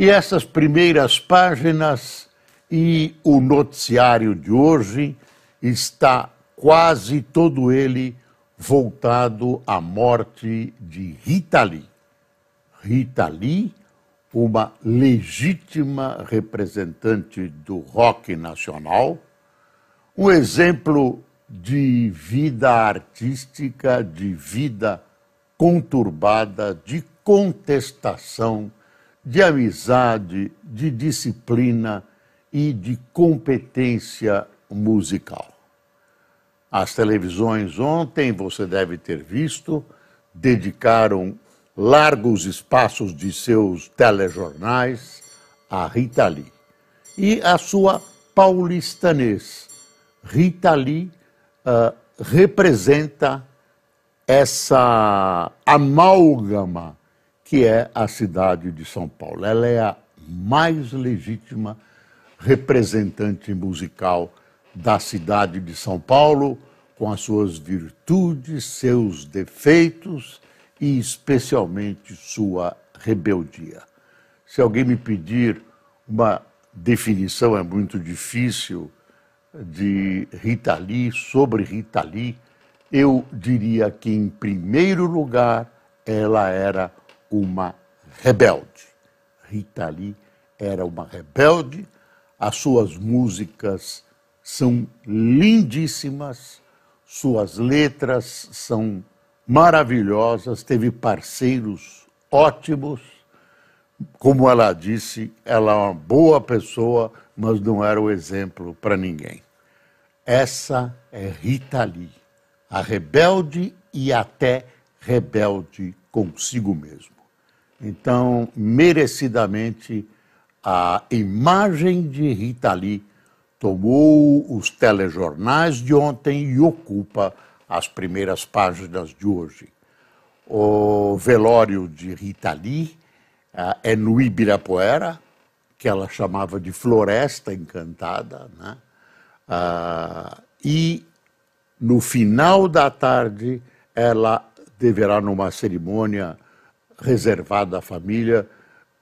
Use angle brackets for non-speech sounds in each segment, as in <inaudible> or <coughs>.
E essas primeiras páginas e o noticiário de hoje está quase todo ele voltado à morte de Rita Lee. Rita Lee, uma legítima representante do rock nacional, um exemplo de vida artística, de vida conturbada, de contestação de amizade, de disciplina e de competência musical. As televisões ontem, você deve ter visto, dedicaram largos espaços de seus telejornais a Rita Lee e a sua paulistanês. Rita Lee uh, representa essa amálgama que é a cidade de São Paulo. Ela é a mais legítima representante musical da cidade de São Paulo, com as suas virtudes, seus defeitos e especialmente sua rebeldia. Se alguém me pedir uma definição, é muito difícil, de Rita Lee, sobre Rita Lee, eu diria que, em primeiro lugar, ela era uma rebelde. Rita Lee era uma rebelde, as suas músicas são lindíssimas, suas letras são maravilhosas, teve parceiros ótimos. Como ela disse, ela é uma boa pessoa, mas não era o exemplo para ninguém. Essa é Rita Lee, a rebelde e até rebelde consigo mesmo. Então, merecidamente, a imagem de Rita Lee tomou os telejornais de ontem e ocupa as primeiras páginas de hoje. O velório de Rita Lee uh, é no Ibirapuera, que ela chamava de Floresta Encantada, né? Uh, e no final da tarde ela deverá, numa cerimônia reservada à família,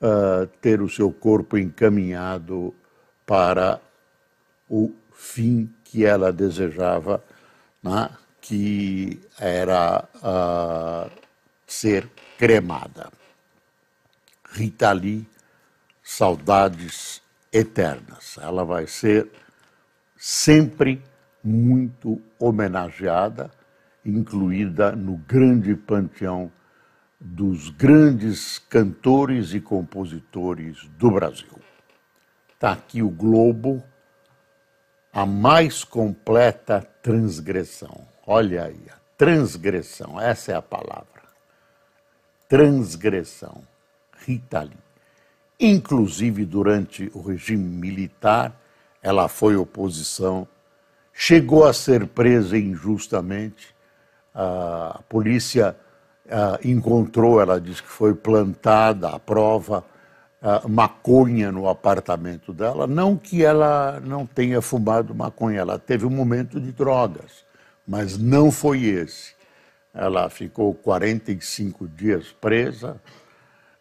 uh, ter o seu corpo encaminhado para o fim que ela desejava, né, que era uh, ser cremada. Rita Lee, saudades eternas. Ela vai ser sempre muito homenageada, incluída no grande panteão dos grandes cantores e compositores do Brasil. Está aqui o Globo, a mais completa transgressão. Olha aí, a transgressão, essa é a palavra. Transgressão. Rita Lee. Inclusive, durante o regime militar, ela foi oposição, chegou a ser presa injustamente. A polícia uh, encontrou, ela disse que foi plantada a prova, uh, maconha no apartamento dela. Não que ela não tenha fumado maconha, ela teve um momento de drogas, mas não foi esse. Ela ficou 45 dias presa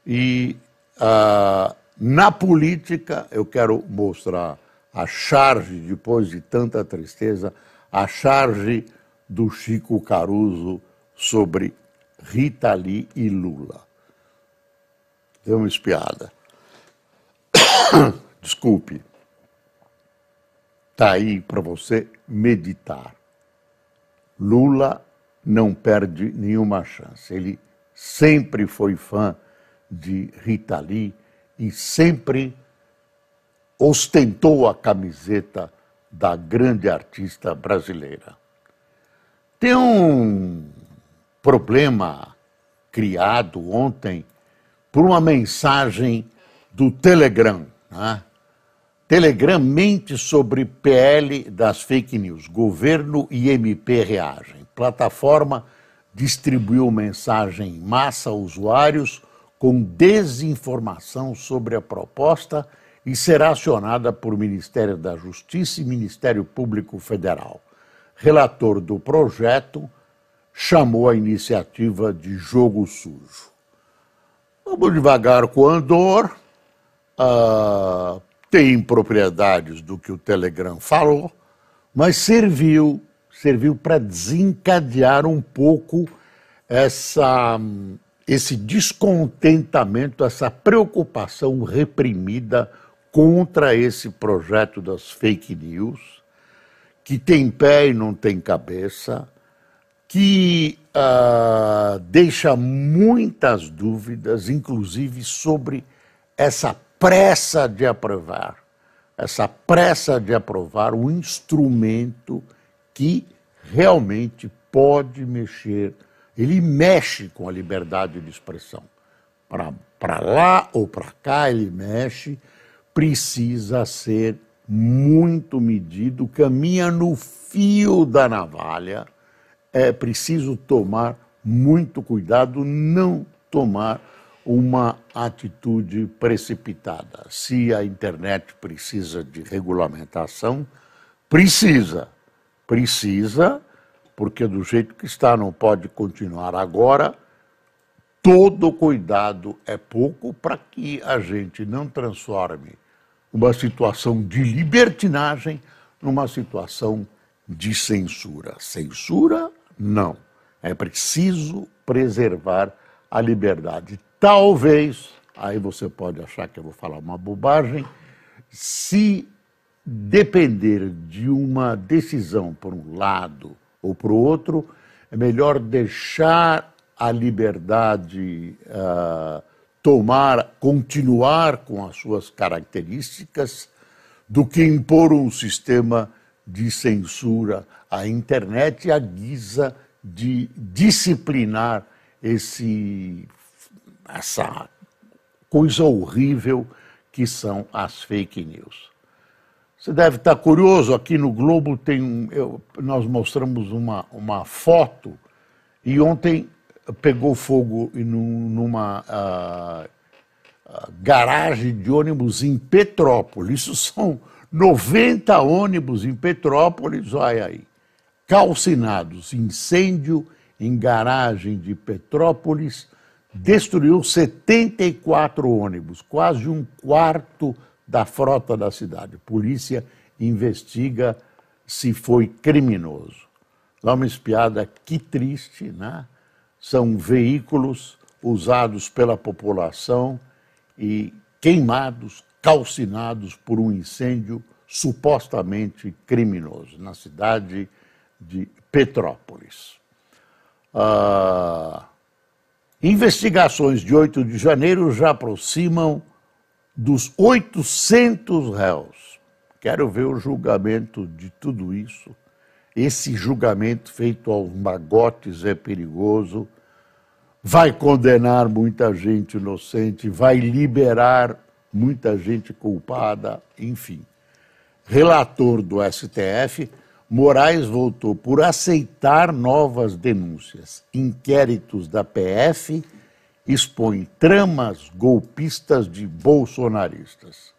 e uh, na política eu quero mostrar a charge, depois de tanta tristeza, a charge do Chico Caruso sobre Rita Lee e Lula. Deu uma espiada. <coughs> Desculpe. Está aí para você meditar. Lula não perde nenhuma chance. Ele sempre foi fã de Rita Lee e sempre ostentou a camiseta da grande artista brasileira. Tem um problema criado ontem por uma mensagem do Telegram. Né? Telegram mente sobre PL das fake news. Governo e MP reagem. Plataforma distribuiu mensagem em massa a usuários com desinformação sobre a proposta e será acionada por Ministério da Justiça e Ministério Público Federal. Relator do projeto chamou a iniciativa de jogo sujo. Vamos devagar com o Andor. Uh, tem propriedades do que o Telegram falou, mas serviu, serviu para desencadear um pouco essa, esse descontentamento, essa preocupação reprimida contra esse projeto das fake news, que tem pé e não tem cabeça, que uh, deixa muitas dúvidas, inclusive sobre essa pressa de aprovar, essa pressa de aprovar um instrumento que realmente pode mexer, ele mexe com a liberdade de expressão. Para lá ou para cá ele mexe, precisa ser muito medido, caminha no fio da navalha, é preciso tomar muito cuidado, não tomar uma atitude precipitada. Se a internet precisa de regulamentação, precisa. Precisa, porque do jeito que está não pode continuar agora. Todo cuidado é pouco para que a gente não transforme uma situação de libertinagem numa situação de censura. Censura, não. É preciso preservar a liberdade Talvez, aí você pode achar que eu vou falar uma bobagem, se depender de uma decisão por um lado ou por outro, é melhor deixar a liberdade uh, tomar, continuar com as suas características, do que impor um sistema de censura à internet à guisa de disciplinar esse essa coisa horrível que são as fake news. Você deve estar curioso, aqui no Globo tem um, eu, nós mostramos uma, uma foto e ontem pegou fogo numa uh, uh, garagem de ônibus em Petrópolis. Isso são 90 ônibus em Petrópolis, olha aí, calcinados, incêndio em garagem de Petrópolis, destruiu 74 ônibus, quase um quarto da frota da cidade. Polícia investiga se foi criminoso. Dá uma espiada, que triste, né? São veículos usados pela população e queimados, calcinados por um incêndio supostamente criminoso na cidade de Petrópolis. Ah, Investigações de 8 de janeiro já aproximam dos 800 réus. Quero ver o julgamento de tudo isso. Esse julgamento feito aos magotes é perigoso, vai condenar muita gente inocente, vai liberar muita gente culpada, enfim. Relator do STF Moraes voltou por aceitar novas denúncias. Inquéritos da PF expõem tramas golpistas de bolsonaristas.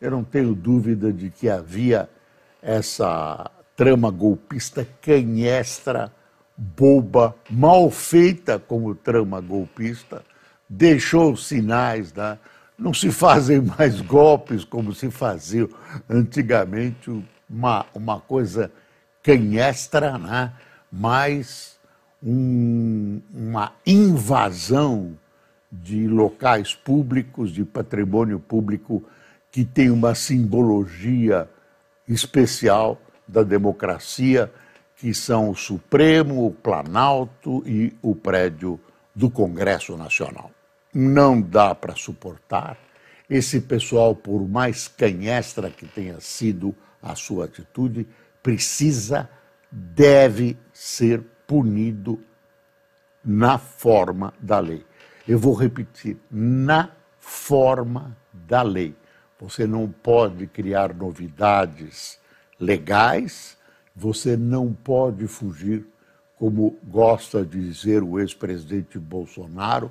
Eu não tenho dúvida de que havia essa trama golpista canhestra, boba, mal feita como trama golpista, deixou sinais, né? Não se fazem mais golpes como se faziam antigamente, uma, uma coisa canhestra, né? mas um, uma invasão de locais públicos, de patrimônio público, que tem uma simbologia especial da democracia, que são o Supremo, o Planalto e o prédio do Congresso Nacional. Não dá para suportar esse pessoal, por mais canhestra que tenha sido a sua atitude, precisa, deve ser punido na forma da lei. Eu vou repetir, na forma da lei. você não pode criar novidades legais, você não pode fugir, como gosta de dizer o ex-presidente Bolsonaro,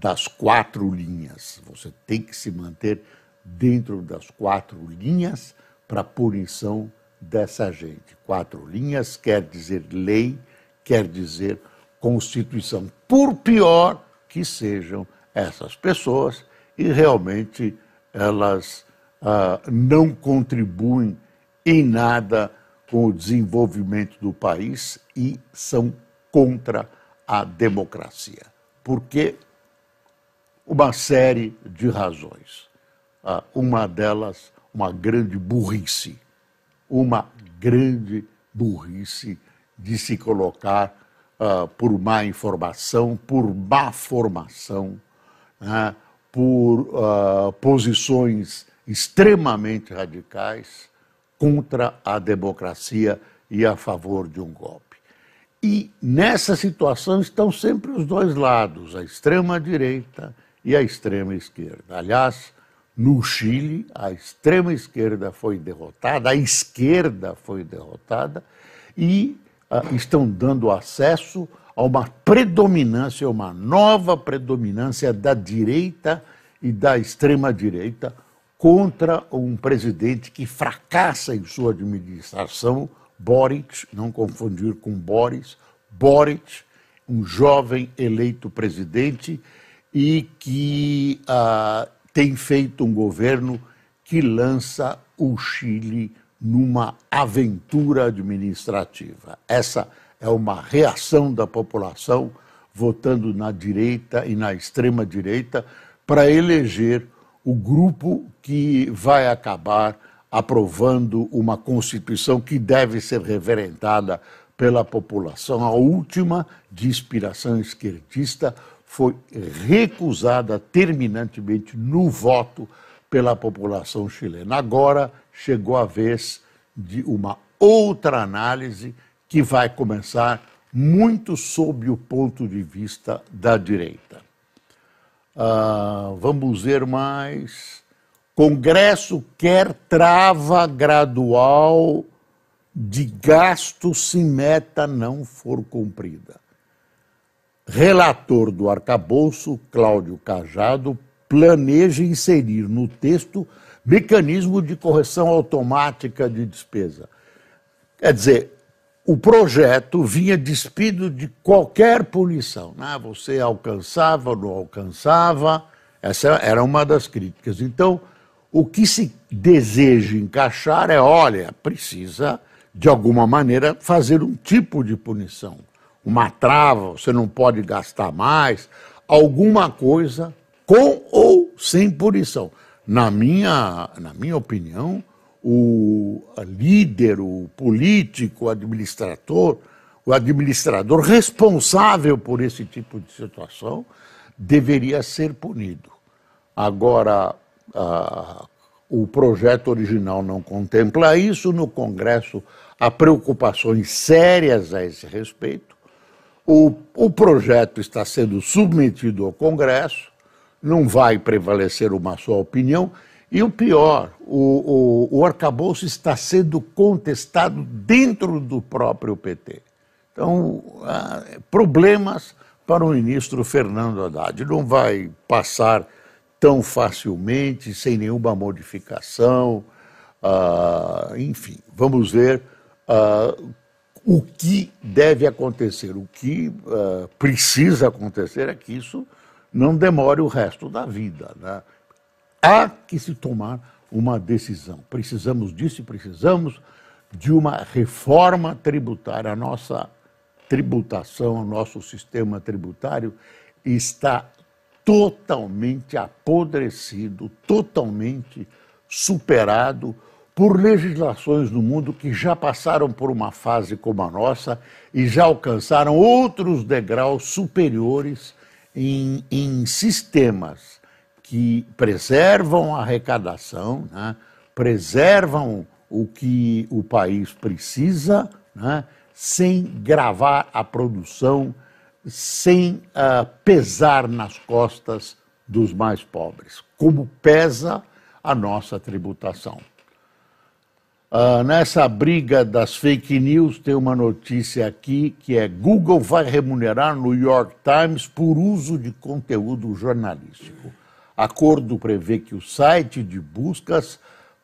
das quatro linhas. Você tem que se manter dentro das quatro linhas para punição dessa gente. Quatro linhas quer dizer lei, quer dizer Constituição, por pior que sejam essas pessoas, e realmente elas ah, não contribuem em nada com o desenvolvimento do país e são contra a democracia. Porque uma série de razões. Ah, uma delas, uma grande burrice. Uma grande burrice de se colocar uh, por má informação, por má formação, né, por uh, posições extremamente radicais contra a democracia e a favor de um golpe. E nessa situação estão sempre os dois lados, a extrema-direita e a extrema-esquerda. Aliás, no Chile, a extrema-esquerda foi derrotada, a esquerda foi derrotada e uh, estão dando acesso a uma predominância, uma nova predominância da direita e da extrema-direita contra um presidente que fracassa em sua administração, Boric, não confundir com Boris, Boric, um jovem eleito presidente e que uh, tem feito um governo que lança o Chile numa aventura administrativa. Essa é uma reação da população votando na direita e na extrema direita para eleger o grupo que vai acabar aprovando uma constituição que deve ser reverentada pela população. A última, de inspiração esquerdista, foi recusada terminantemente no voto pela população chilena. Agora chegou a vez de uma outra análise que vai começar muito sob o ponto de vista da direita. Uh, vamos ver mais. Congresso quer trava gradual de gasto se meta não for cumprida. Relator do arcabouço, Cláudio Cajado, planeja inserir no texto mecanismo de correção automática de despesa. Quer dizer, o projeto vinha despido de qualquer punição. Né? Você alcançava não alcançava, essa era uma das críticas. Então, o que se deseja encaixar é: olha, precisa, de alguma maneira, fazer um tipo de punição. Uma trava, você não pode gastar mais, alguma coisa com ou sem punição. Na minha, na minha opinião, o líder, o político, o administrador, o administrador responsável por esse tipo de situação deveria ser punido. Agora, o projeto original não contempla isso, no Congresso há preocupações sérias a esse respeito. O, o projeto está sendo submetido ao Congresso, não vai prevalecer uma só opinião. E o pior, o, o, o arcabouço está sendo contestado dentro do próprio PT. Então, problemas para o ministro Fernando Haddad. Não vai passar tão facilmente, sem nenhuma modificação. Uh, enfim, vamos ver uh, o que deve acontecer. O que uh, precisa acontecer é que isso não demore o resto da vida. Né? Há que se tomar uma decisão. Precisamos disso e precisamos de uma reforma tributária. A nossa tributação, o nosso sistema tributário está totalmente apodrecido, totalmente superado por legislações no mundo que já passaram por uma fase como a nossa e já alcançaram outros degraus superiores em, em sistemas que preservam a arrecadação, né, preservam o que o país precisa, né, sem gravar a produção, sem uh, pesar nas costas dos mais pobres. Como pesa a nossa tributação. Uh, nessa briga das fake news, tem uma notícia aqui que é Google vai remunerar New York Times por uso de conteúdo jornalístico. Acordo prevê que o site de buscas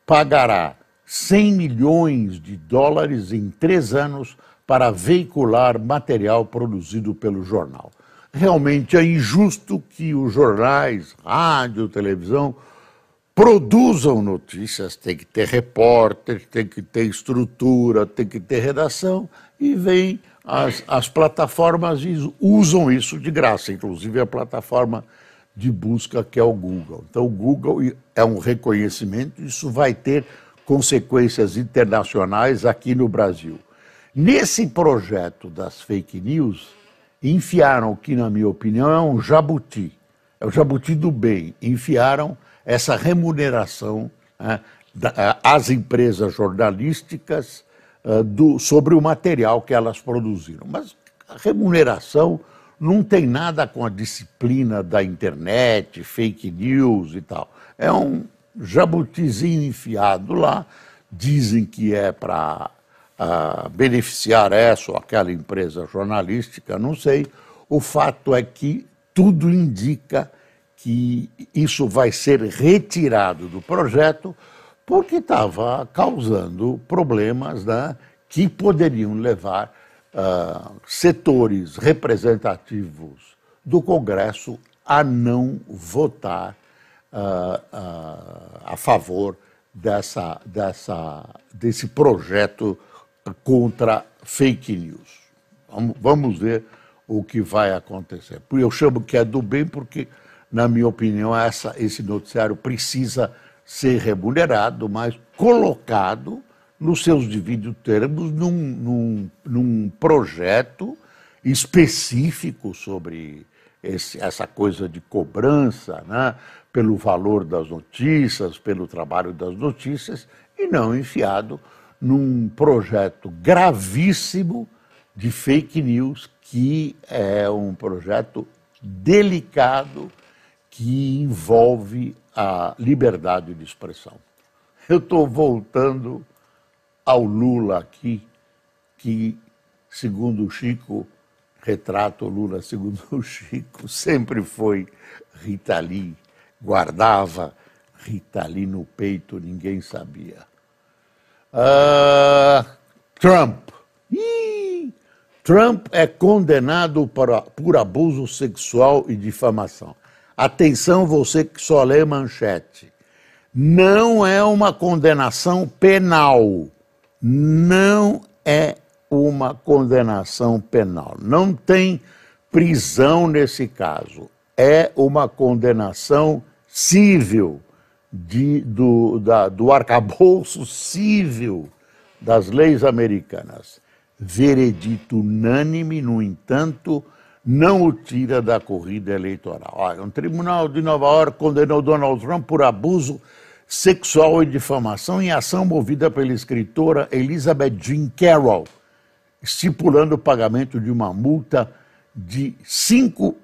pagará 100 milhões de dólares em três anos para veicular material produzido pelo jornal. Realmente é injusto que os jornais, rádio, televisão, produzam notícias, tem que ter repórter, tem que ter estrutura, tem que ter redação, e vem as, as plataformas e usam isso de graça, inclusive a plataforma de busca que é o Google. Então, o Google é um reconhecimento, isso vai ter consequências internacionais aqui no Brasil. Nesse projeto das fake news, enfiaram o que, na minha opinião, é um jabuti, é o jabuti do bem, enfiaram essa remuneração né, às empresas jornalísticas do, sobre o material que elas produziram. Mas a remuneração não tem nada com a disciplina da internet, fake news e tal. É um jabutizinho enfiado lá, dizem que é para uh, beneficiar essa ou aquela empresa jornalística, não sei. O fato é que tudo indica que isso vai ser retirado do projeto porque estava causando problemas né, que poderiam levar uh, setores representativos do Congresso a não votar uh, uh, a favor dessa, dessa, desse projeto contra fake news. Vamos, vamos ver o que vai acontecer. Eu chamo que é do bem porque na minha opinião, essa, esse noticiário precisa ser remunerado, mas colocado nos seus devidos termos num, num, num projeto específico sobre esse, essa coisa de cobrança, né, pelo valor das notícias, pelo trabalho das notícias, e não enfiado num projeto gravíssimo de fake news, que é um projeto delicado que envolve a liberdade de expressão. Eu estou voltando ao Lula aqui, que, segundo o Chico, retrata o Lula, segundo o Chico, sempre foi Rita Lee, guardava Rita Lee no peito, ninguém sabia. Uh, Trump. Ih, Trump é condenado por, por abuso sexual e difamação. Atenção, você que só lê manchete. Não é uma condenação penal. Não é uma condenação penal. Não tem prisão nesse caso. É uma condenação civil, de, do, da, do arcabouço civil das leis americanas. Veredito unânime, no entanto, não o tira da corrida eleitoral. Olha, um tribunal de Nova York condenou Donald Trump por abuso sexual e difamação em ação movida pela escritora Elizabeth Jean Carroll, estipulando o pagamento de uma multa de 5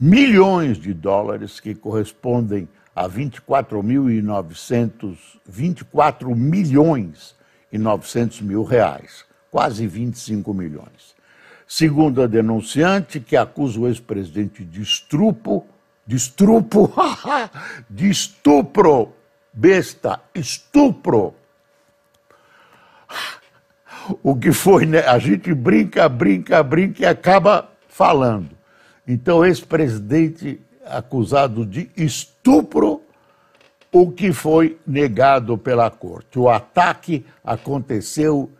milhões de dólares, que correspondem a 24.900, 24 milhões e 900 mil reais, quase 25 milhões. Segundo a denunciante, que acusa o ex-presidente de estrupo, de estrupo, <laughs> de estupro, besta, estupro. O que foi, né? A gente brinca, brinca, brinca e acaba falando. Então, ex-presidente acusado de estupro, o que foi negado pela corte. O ataque aconteceu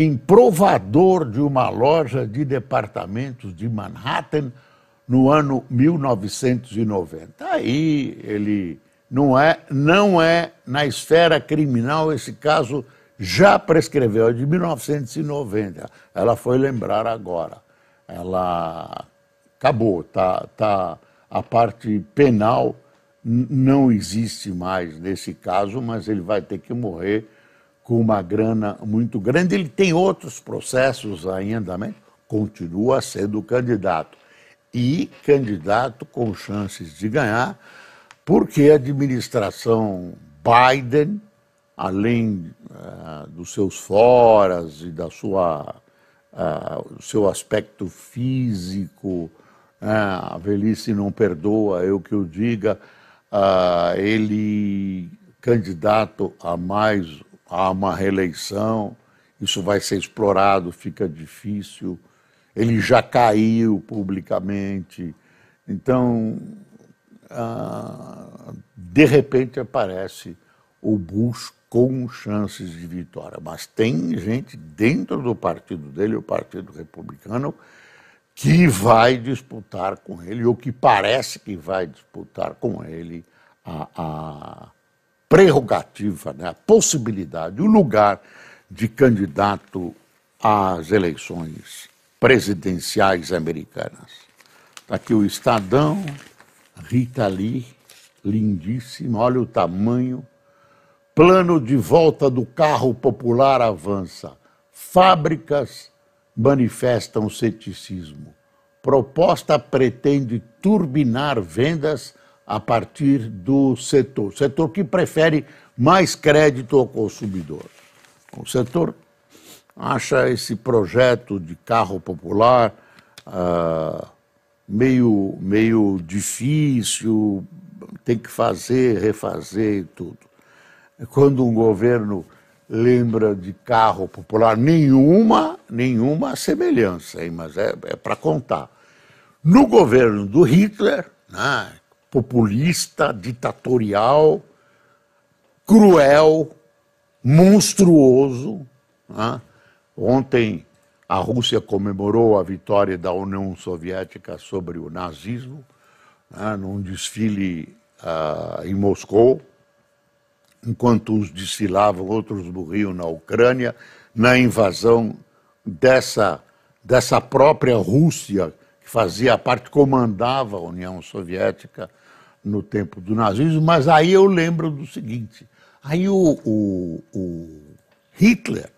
em provador de uma loja de departamentos de Manhattan no ano 1990. Aí ele não é, não é na esfera criminal esse caso já prescreveu, é de 1990. Ela foi lembrar agora. Ela acabou, tá, tá a parte penal não existe mais nesse caso, mas ele vai ter que morrer com uma grana muito grande. Ele tem outros processos em andamento, continua sendo candidato. E candidato com chances de ganhar, porque a administração Biden, além uh, dos seus foras e da sua, uh, do seu aspecto físico, uh, a velhice não perdoa, eu que eu diga, ele candidato a mais a uma reeleição, isso vai ser explorado, fica difícil. Ele já caiu publicamente. Então, ah, de repente aparece o Bush com chances de vitória. Mas tem gente dentro do partido dele, o Partido Republicano, que vai disputar com ele, ou que parece que vai disputar com ele a, a prerrogativa, né, a possibilidade, o lugar de candidato às eleições presidenciais americanas. Está aqui o Estadão, Rita Lee, lindíssima, olha o tamanho. Plano de volta do carro popular avança. Fábricas manifestam ceticismo. Proposta pretende turbinar vendas a partir do setor, setor que prefere mais crédito ao consumidor. O setor acha esse projeto de carro popular uh, meio, meio difícil, tem que fazer, refazer e tudo. Quando um governo lembra de carro popular, nenhuma, nenhuma semelhança, hein? mas é, é para contar. No governo do Hitler, né, populista, ditatorial, cruel, monstruoso. Né? Ontem a Rússia comemorou a vitória da União Soviética sobre o nazismo, né, num desfile uh, em Moscou. Enquanto uns desfilavam, outros morriam na Ucrânia, na invasão dessa, dessa própria Rússia, que fazia parte, comandava a União Soviética no tempo do nazismo, mas aí eu lembro do seguinte: aí o, o, o Hitler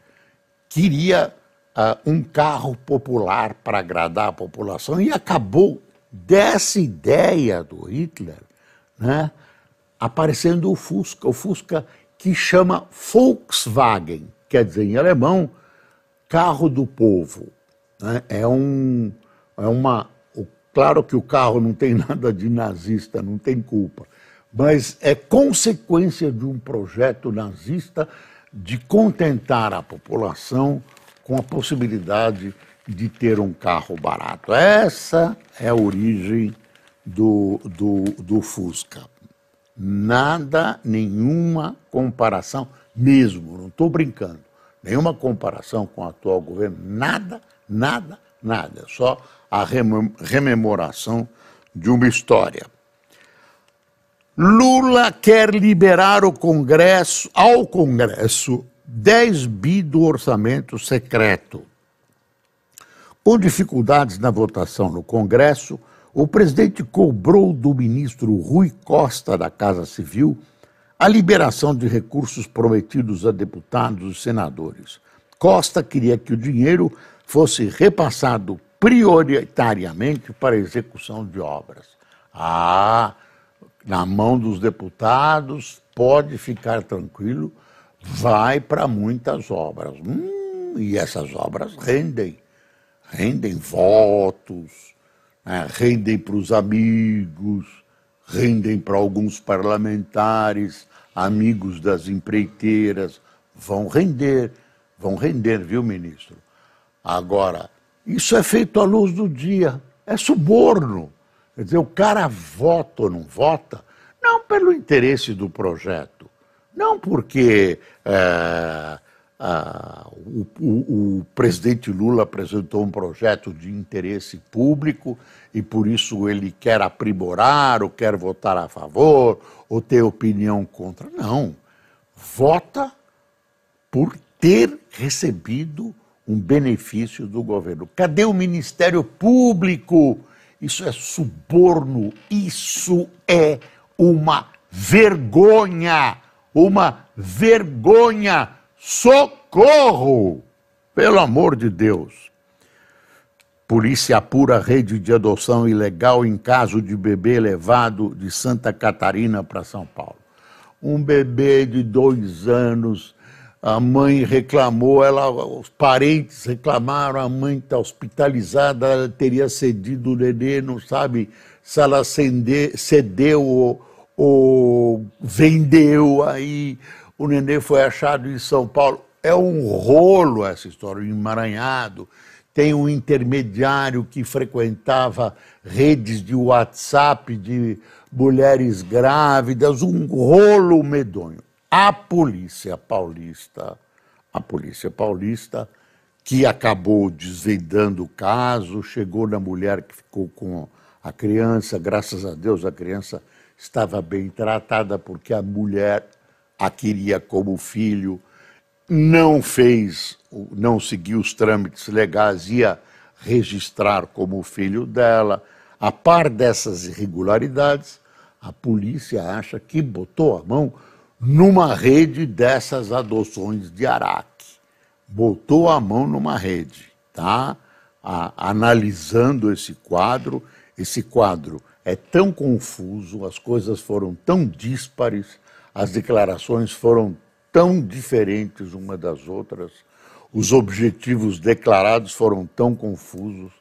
queria uh, um carro popular para agradar a população e acabou dessa ideia do Hitler, né, aparecendo o Fusca, o Fusca que chama Volkswagen, quer dizer em alemão carro do povo. Né, é, um, é uma Claro que o carro não tem <laughs> nada de nazista, não tem culpa, mas é consequência de um projeto nazista de contentar a população com a possibilidade de ter um carro barato. Essa é a origem do, do, do Fusca. Nada, nenhuma comparação, mesmo, não estou brincando, nenhuma comparação com o atual governo, nada, nada, nada. Só a rememoração de uma história. Lula quer liberar o Congresso, ao Congresso 10 bi do orçamento secreto. Com dificuldades na votação no Congresso, o presidente cobrou do ministro Rui Costa da Casa Civil a liberação de recursos prometidos a deputados e senadores. Costa queria que o dinheiro fosse repassado prioritariamente para execução de obras. Ah, na mão dos deputados, pode ficar tranquilo, vai para muitas obras. Hum, e essas obras rendem, rendem votos, né, rendem para os amigos, rendem para alguns parlamentares, amigos das empreiteiras, vão render, vão render, viu, ministro? Agora, isso é feito à luz do dia, é suborno. Quer dizer, o cara vota ou não vota, não pelo interesse do projeto, não porque é, o, o, o, presidente Lula apresentou um projeto de interesse público e por isso ele quer aprimorar ou quer votar a favor ou ter opinião contra. Não. Vota por ter recebido um benefício do governo. Cadê o Ministério Público? Isso é suborno, isso é uma vergonha, uma vergonha. Socorro! Pelo amor de Deus. Polícia apura rede de adoção ilegal em caso de bebê levado de Santa Catarina para São Paulo. um bebê de dois anos. A mãe reclamou, ela, os parentes reclamaram, a mãe está hospitalizada, ela teria cedido o nenê, não sabe se ela ceder, cedeu ou, ou vendeu, aí o nenê foi achado em São Paulo. É um rolo essa história, um emaranhado. Tem um intermediário que frequentava redes de WhatsApp de mulheres grávidas, um rolo medonho. A polícia paulista, a polícia paulista, que acabou desvendando o caso, chegou na mulher que ficou com a criança, graças a Deus a criança estava bem tratada porque a mulher a queria como filho, não fez, não seguiu os trâmites legais, ia registrar como filho dela. A par dessas irregularidades, a polícia acha que botou a mão numa rede dessas adoções de Araque. Botou a mão numa rede, tá? A, analisando esse quadro, esse quadro é tão confuso, as coisas foram tão díspares, as declarações foram tão diferentes uma das outras, os objetivos declarados foram tão confusos,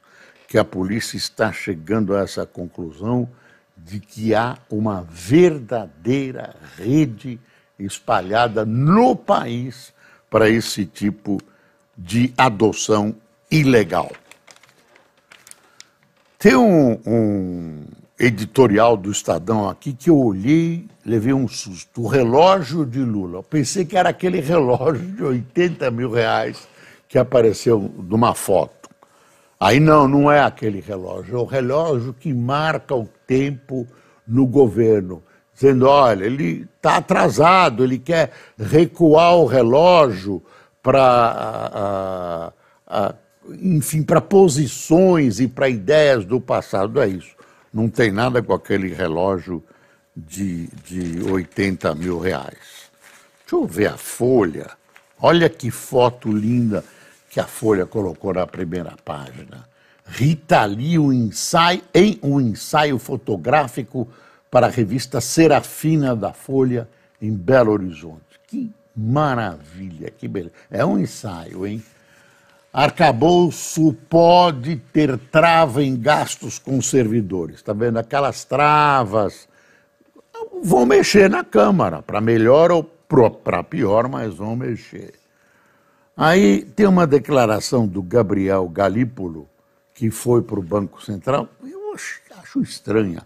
que a polícia está chegando a essa conclusão de que há uma verdadeira rede espalhada no país para esse tipo de adoção ilegal. Tem um, um editorial do Estadão aqui que eu olhei, levei um susto. O relógio de Lula. Eu pensei que era aquele relógio de 80 mil reais que apareceu numa foto. Aí não, não é aquele relógio, é o relógio que marca o tempo no governo, dizendo, olha, ele está atrasado, ele quer recuar o relógio para, enfim, para posições e para ideias do passado, é isso não tem nada com aquele relógio de, de 80 mil reais. Deixa eu ver a Folha. Olha que foto linda que a Folha colocou na primeira página. Rita Lee um ensaio, em um ensaio fotográfico para a revista Serafina da Folha, em Belo Horizonte. Que maravilha, que beleza. É um ensaio, hein? Arcabouço pode ter trava em gastos com servidores. Está vendo? Aquelas travas vão mexer na Câmara, para melhor ou para pior, mas vão mexer. Aí tem uma declaração do Gabriel Galípolo, que foi para o Banco Central, eu acho estranha.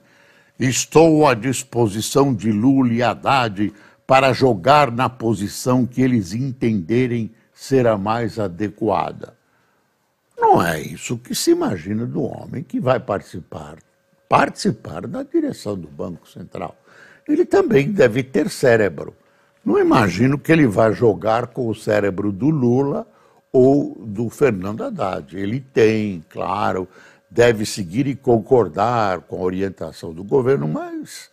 Estou à disposição de Lula e Haddad para jogar na posição que eles entenderem ser a mais adequada. Não é isso que se imagina do homem que vai participar, participar da direção do Banco Central. Ele também deve ter cérebro. Não imagino que ele vá jogar com o cérebro do Lula ou do Fernando Haddad. Ele tem, claro, deve seguir e concordar com a orientação do governo, mas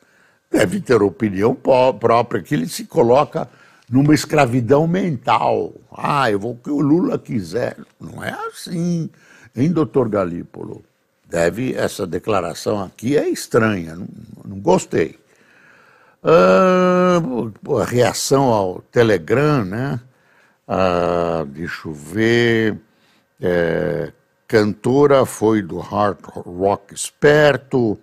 deve ter opinião própria, que ele se coloca numa escravidão mental. Ah, eu vou o que o Lula quiser. Não é assim, hein, doutor Galípolo? Deve, essa declaração aqui é estranha, não, não gostei. Ah, a reação ao Telegram, né? Ah, deixa eu ver. É, cantora foi do hard rock esperto.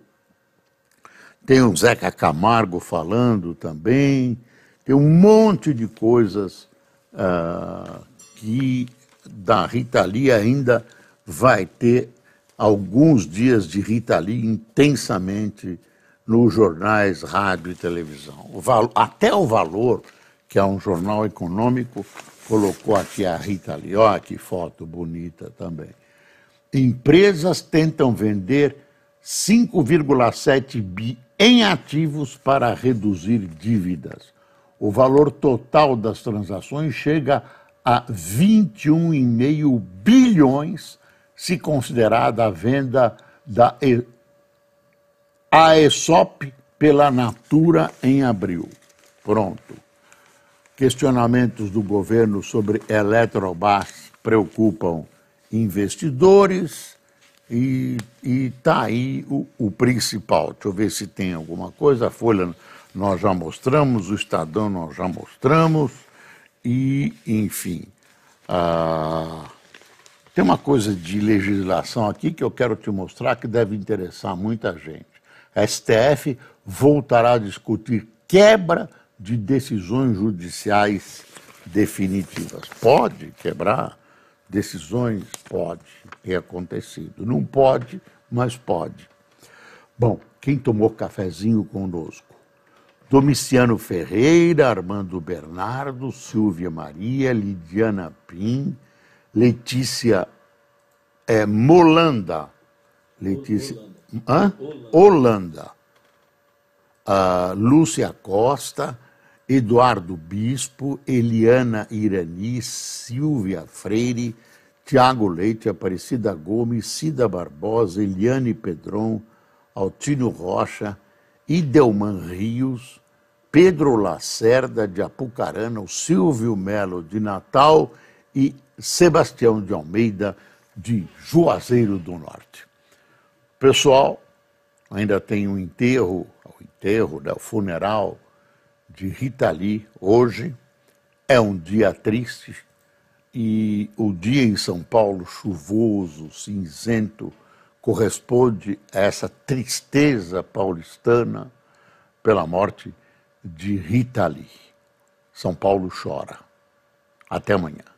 Tem o Zeca Camargo falando também. Tem um monte de coisas uh, que da Rita Lee ainda vai ter alguns dias de Rita Lee intensamente nos jornais, rádio e televisão. O até o Valor, que é um jornal econômico, colocou aqui a Rita Lee. Olha que foto bonita também. Empresas tentam vender 5,7 bi em ativos para reduzir dívidas o valor total das transações chega a 21,5 bilhões, se considerada a venda da AESOP pela Natura em abril. Pronto. Questionamentos do governo sobre Eletrobras preocupam investidores e está aí o, o, principal. Deixa eu ver se tem alguma coisa. A Folha nós já mostramos, o Estadão nós já mostramos, e, enfim. Ah, tem uma coisa de legislação aqui que eu quero te mostrar que deve interessar muita gente. A STF voltará a discutir quebra de decisões judiciais definitivas. Pode quebrar decisões? Pode ter acontecido. Não pode, mas pode. Bom, quem tomou cafezinho conosco? Domiciano Ferreira, Armando Bernardo, Silvia Maria, Lidiana Pim, Letícia é, Molanda. Letícia. Holanda. Hã? Holanda. Uh, Lúcia Costa, Eduardo Bispo, Eliana Irani, Silvia Freire, Tiago Leite, Aparecida Gomes, Cida Barbosa, Eliane Pedron, Altino Rocha, Idelman Rios, Pedro Lacerda de Apucarana, Silvio Melo de Natal e Sebastião de Almeida de Juazeiro do Norte. Pessoal, ainda tem um enterro, o enterro, né, o funeral de Rita Lee hoje. É um dia triste e o dia em São Paulo chuvoso, cinzento, corresponde a essa tristeza paulistana pela morte de Rita Lee. São Paulo chora. Até amanhã.